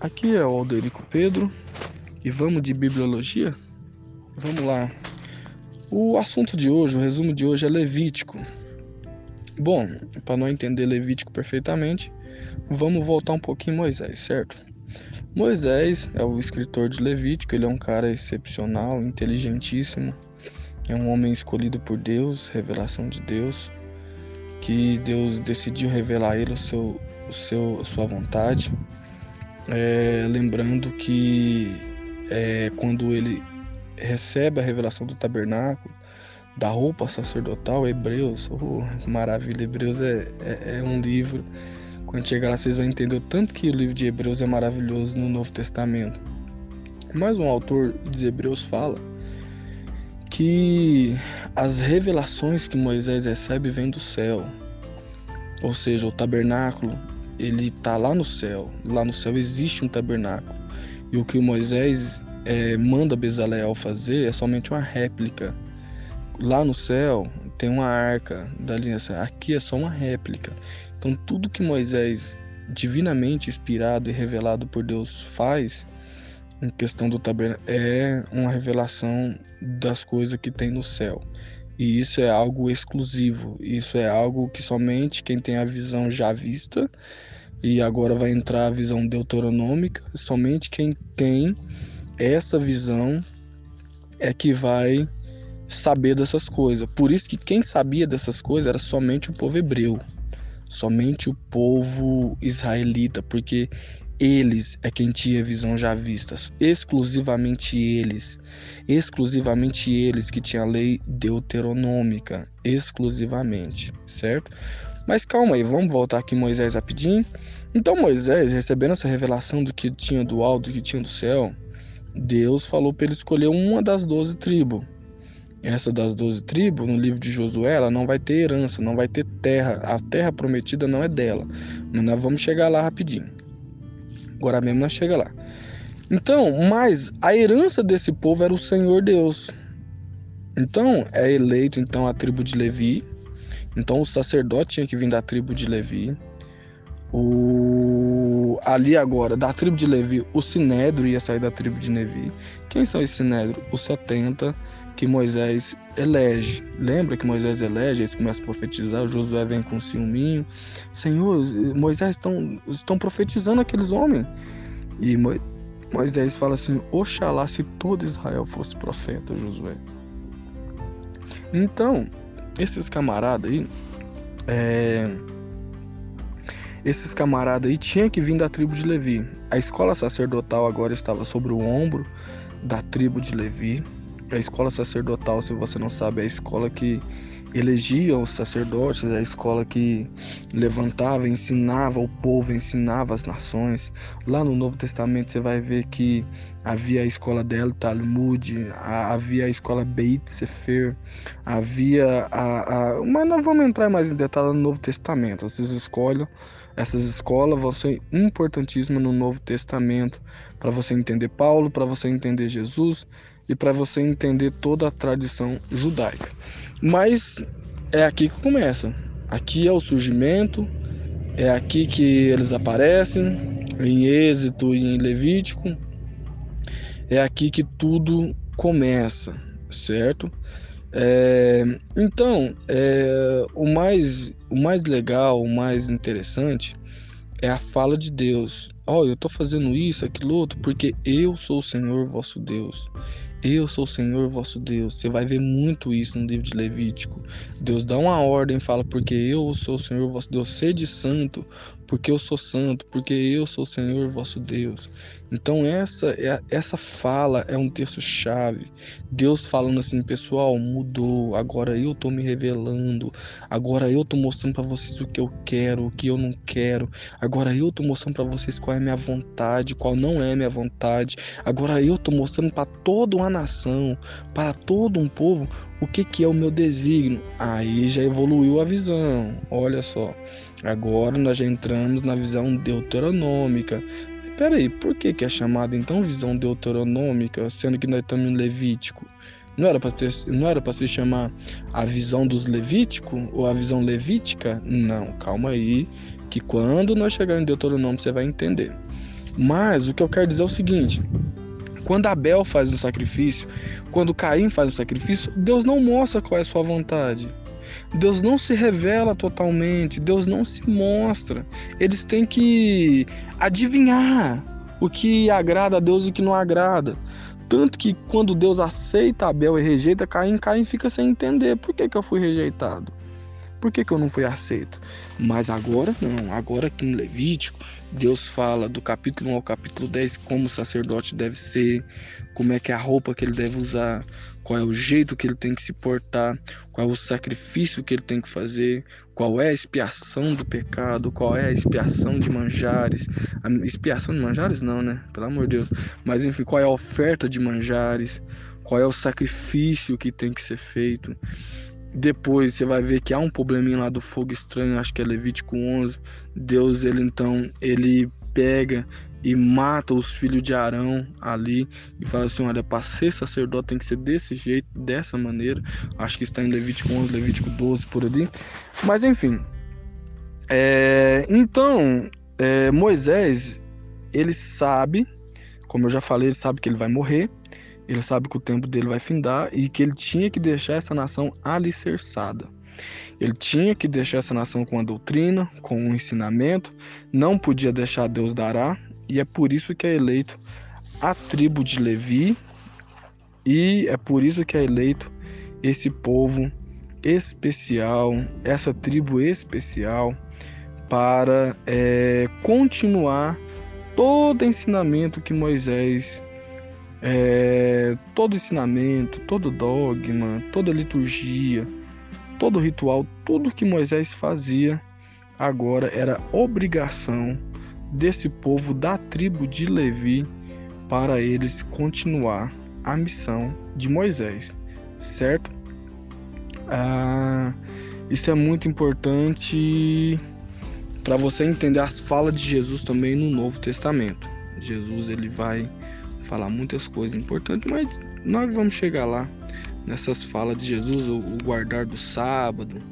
Aqui é o Alderico Pedro e vamos de bibliologia? Vamos lá. O assunto de hoje, o resumo de hoje é Levítico. Bom, para não entender Levítico perfeitamente, vamos voltar um pouquinho em Moisés, certo? Moisés é o escritor de Levítico, ele é um cara excepcional, inteligentíssimo, é um homem escolhido por Deus, revelação de Deus, que Deus decidiu revelar a ele o seu, o seu, sua vontade é, lembrando que é, quando ele recebe a revelação do tabernáculo, da roupa sacerdotal, Hebreus, oh, maravilha, Hebreus é, é, é, um livro. Quando chegar lá, vocês vão entender o tanto que o livro de Hebreus é maravilhoso no Novo Testamento. Mas um autor de Hebreus fala que as revelações que Moisés recebe vêm do céu, ou seja, o tabernáculo ele está lá no céu. Lá no céu existe um tabernáculo. E o que Moisés é, manda Bezaleel fazer é somente uma réplica. Lá no céu tem uma arca da aliança. Aqui é só uma réplica. Então tudo que Moisés, divinamente inspirado e revelado por Deus, faz em questão do tabernáculo é uma revelação das coisas que tem no céu. E isso é algo exclusivo, isso é algo que somente quem tem a visão já vista, e agora vai entrar a visão deuteronômica, somente quem tem essa visão é que vai saber dessas coisas. Por isso que quem sabia dessas coisas era somente o povo hebreu, somente o povo israelita, porque eles é quem tinha visão já vista, exclusivamente eles, exclusivamente eles que tinha a lei deuteronômica, exclusivamente, certo? Mas calma aí, vamos voltar aqui Moisés rapidinho. Então Moisés, recebendo essa revelação do que tinha do alto, do que tinha do céu, Deus falou para ele escolher uma das doze tribos. Essa das doze tribos, no livro de Josué, ela não vai ter herança, não vai ter terra. A terra prometida não é dela. Mas nós vamos chegar lá rapidinho. Agora mesmo nós chega lá. Então, mas a herança desse povo era o Senhor Deus. Então, é eleito então a tribo de Levi. Então, o sacerdote tinha que vir da tribo de Levi. O ali agora, da tribo de Levi, o Sinédrio ia sair da tribo de Levi. Quem são esses Sinédrio? Os 70 que Moisés elege. Lembra que Moisés elege, eles começam a profetizar, Josué vem com ciúminho. Senhor, Moisés estão, estão profetizando aqueles homens. E Moisés fala assim: Oxalá se todo Israel fosse profeta, Josué. Então, esses camaradas aí, é, esses camaradas aí tinham que vir da tribo de Levi. A escola sacerdotal agora estava sobre o ombro da tribo de Levi. A escola sacerdotal, se você não sabe, é a escola que elegia os sacerdotes, é a escola que levantava, ensinava o povo, ensinava as nações. Lá no Novo Testamento você vai ver que havia a escola del Talmud, havia a escola Beit Sefer, havia a, a, mas não vamos entrar mais em detalhe no Novo Testamento. Essas escolas, essas escolas vão ser importantíssimas no Novo Testamento para você entender Paulo, para você entender Jesus e para você entender toda a tradição judaica. Mas é aqui que começa. Aqui é o surgimento, é aqui que eles aparecem, em Êxito e em Levítico. É aqui que tudo começa, certo? É, então, é, o, mais, o mais legal, o mais interessante é a fala de Deus. Ó, oh, eu estou fazendo isso, aquilo outro, porque eu sou o Senhor vosso Deus. Eu sou o Senhor vosso Deus. Você vai ver muito isso no livro de Levítico. Deus dá uma ordem, fala, porque eu sou o Senhor vosso Deus. Sede santo, porque eu sou santo, porque eu sou o Senhor vosso Deus. Então essa é, essa fala é um texto chave. Deus falando assim, pessoal, mudou. Agora eu tô me revelando. Agora eu tô mostrando para vocês o que eu quero, o que eu não quero. Agora eu tô mostrando para vocês qual é a minha vontade, qual não é a minha vontade. Agora eu tô mostrando para toda uma nação, para todo um povo, o que que é o meu desígnio. Aí já evoluiu a visão. Olha só. Agora nós já entramos na visão deuteronômica, Peraí, por que, que é chamada então visão deuteronômica, sendo que nós estamos em Levítico? Não era para se chamar a visão dos Levíticos ou a visão levítica? Não, calma aí, que quando nós chegarmos em Deuteronômio você vai entender. Mas o que eu quero dizer é o seguinte: quando Abel faz um sacrifício, quando Caim faz um sacrifício, Deus não mostra qual é a sua vontade. Deus não se revela totalmente, Deus não se mostra. Eles têm que adivinhar o que agrada a Deus e o que não agrada. Tanto que quando Deus aceita Abel e rejeita Caim, Caim fica sem entender por que, que eu fui rejeitado. Por que, que eu não fui aceito? Mas agora não, agora aqui em Levítico, Deus fala do capítulo 1 ao capítulo 10 como o sacerdote deve ser, como é que é a roupa que ele deve usar, qual é o jeito que ele tem que se portar, qual é o sacrifício que ele tem que fazer, qual é a expiação do pecado, qual é a expiação de manjares. A expiação de manjares não, né? Pelo amor de Deus. Mas enfim, qual é a oferta de manjares, qual é o sacrifício que tem que ser feito. Depois você vai ver que há um probleminha lá do fogo estranho, acho que é Levítico 11. Deus, ele então, ele pega e mata os filhos de Arão ali e fala assim: olha, para ser sacerdote tem que ser desse jeito, dessa maneira. Acho que está em Levítico 11, Levítico 12 por ali. Mas enfim. É, então, é, Moisés, ele sabe, como eu já falei, ele sabe que ele vai morrer. Ele sabe que o tempo dele vai findar e que ele tinha que deixar essa nação alicerçada. Ele tinha que deixar essa nação com a doutrina, com o um ensinamento, não podia deixar Deus dará, e é por isso que é eleito a tribo de Levi, e é por isso que é eleito esse povo especial, essa tribo especial, para é, continuar todo ensinamento que Moisés é, todo ensinamento, todo dogma, toda liturgia, todo ritual, tudo que Moisés fazia agora era obrigação desse povo da tribo de Levi para eles continuar a missão de Moisés, certo? Ah, isso é muito importante para você entender as falas de Jesus também no Novo Testamento. Jesus ele vai falar muitas coisas importantes, mas nós vamos chegar lá nessas falas de Jesus, o, guardar do sábado,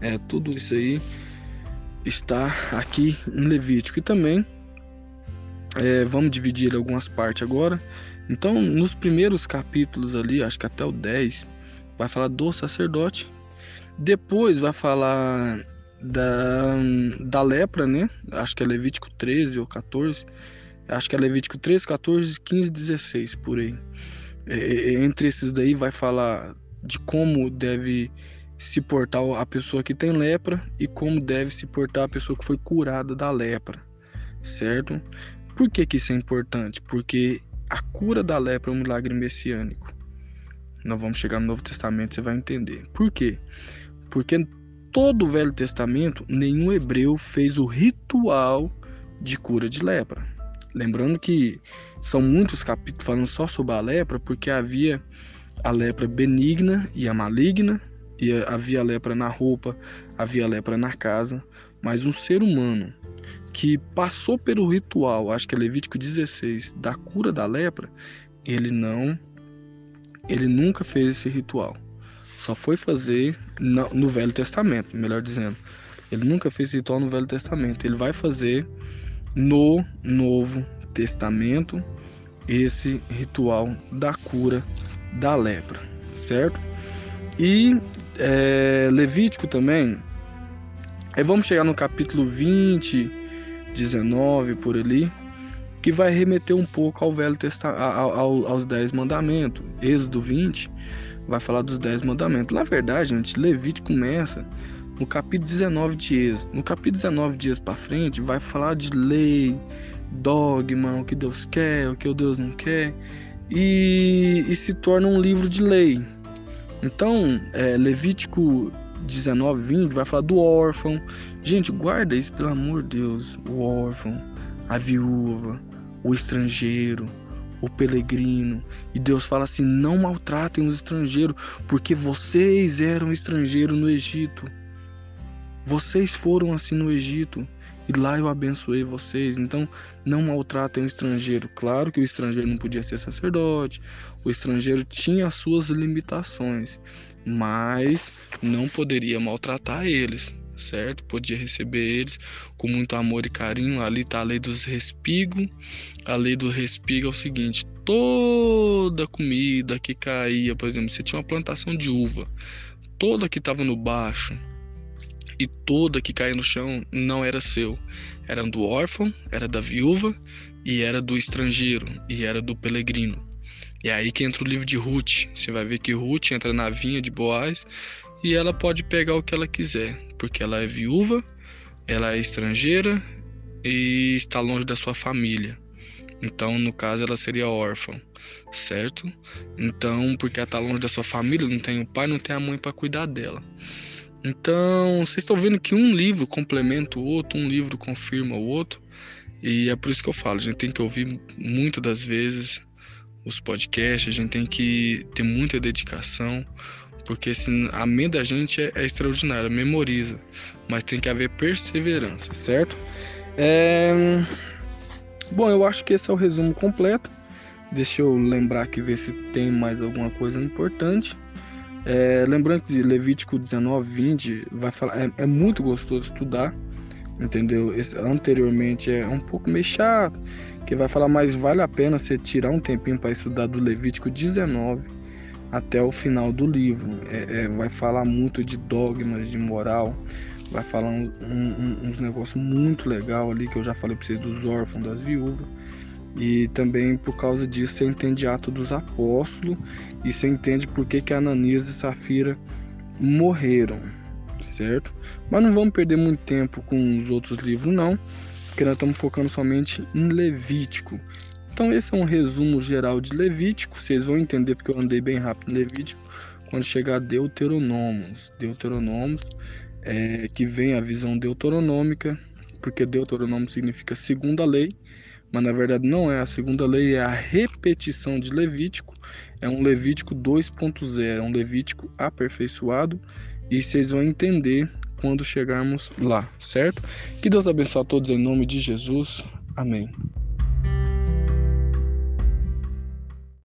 é, tudo isso aí está aqui em Levítico e também é, vamos dividir algumas partes agora. Então, nos primeiros capítulos ali, acho que até o 10, vai falar do sacerdote. Depois vai falar da, da lepra, né? Acho que é Levítico 13 ou 14 Acho que é Levítico 3, 14, 15, 16, por aí. É, é, é, entre esses daí vai falar de como deve se portar a pessoa que tem lepra e como deve se portar a pessoa que foi curada da lepra, certo? Por que, que isso é importante? Porque a cura da lepra é um milagre messiânico. Nós vamos chegar no Novo Testamento, você vai entender. Por quê? Porque todo o Velho Testamento, nenhum hebreu fez o ritual de cura de lepra. Lembrando que são muitos capítulos falando só sobre a lepra, porque havia a lepra benigna e a maligna, e havia a lepra na roupa, havia a lepra na casa, mas um ser humano que passou pelo ritual, acho que é Levítico 16, da cura da lepra, ele não, ele nunca fez esse ritual. Só foi fazer no Velho Testamento, melhor dizendo. Ele nunca fez ritual no Velho Testamento. Ele vai fazer no Novo Testamento esse ritual da cura da lepra, certo? E é, Levítico também, aí vamos chegar no capítulo 20, 19 por ali, que vai remeter um pouco ao Velho Testamento, ao, aos Dez Mandamentos. Êxodo 20 vai falar dos Dez Mandamentos. Na verdade, gente, Levítico começa no capítulo 19 de Êxodo. No capítulo 19 dias para frente vai falar de lei, dogma, o que Deus quer, o que Deus não quer, e, e se torna um livro de lei. Então, é, Levítico 19, 20 vai falar do órfão. Gente, guarda isso, pelo amor de Deus. O órfão, a viúva, o estrangeiro, o peregrino. E Deus fala assim: não maltratem os estrangeiros, porque vocês eram estrangeiros no Egito. Vocês foram assim no Egito e lá eu abençoei vocês. Então, não maltratem o estrangeiro. Claro que o estrangeiro não podia ser sacerdote, o estrangeiro tinha as suas limitações, mas não poderia maltratar eles, certo? Podia receber eles com muito amor e carinho. Ali está a lei dos respigos. A lei do respigo é o seguinte: toda comida que caía, por exemplo, você tinha uma plantação de uva, toda que estava no baixo e toda que caía no chão não era seu, era do órfão, era da viúva e era do estrangeiro e era do pelegrino. E é aí que entra o livro de Ruth. Você vai ver que Ruth entra na vinha de Boaz e ela pode pegar o que ela quiser, porque ela é viúva, ela é estrangeira e está longe da sua família. Então, no caso, ela seria órfã, certo? Então, porque ela está longe da sua família, não tem o pai, não tem a mãe para cuidar dela. Então, vocês estão vendo que um livro complementa o outro, um livro confirma o outro. E é por isso que eu falo, a gente tem que ouvir muitas das vezes os podcasts, a gente tem que ter muita dedicação, porque assim, a mente da gente é, é extraordinária, memoriza, mas tem que haver perseverança, certo? É... Bom, eu acho que esse é o resumo completo. Deixa eu lembrar aqui, ver se tem mais alguma coisa importante. É, lembrando que Levítico 19, 20 vai falar, é, é muito gostoso estudar, entendeu? Esse, anteriormente é um pouco meio chato, que vai falar, mas vale a pena você tirar um tempinho para estudar do Levítico 19 até o final do livro. É, é, vai falar muito de dogmas, de moral, vai falar um, um, uns negócios muito legal ali que eu já falei para vocês dos órfãos, das viúvas. E também por causa disso você entende Ato dos Apóstolos e você entende por que, que Ananias e Safira morreram, certo? Mas não vamos perder muito tempo com os outros livros não, porque nós estamos focando somente em Levítico. Então esse é um resumo geral de Levítico. Vocês vão entender porque eu andei bem rápido em Levítico quando chegar a Deuteronômios. Deuteronômios é, que vem a visão deuteronômica, porque Deuteronômio significa segunda lei, mas na verdade não é a segunda lei, é a repetição de Levítico. É um Levítico 2.0, é um Levítico aperfeiçoado e vocês vão entender quando chegarmos lá, certo? Que Deus abençoe a todos em nome de Jesus. Amém.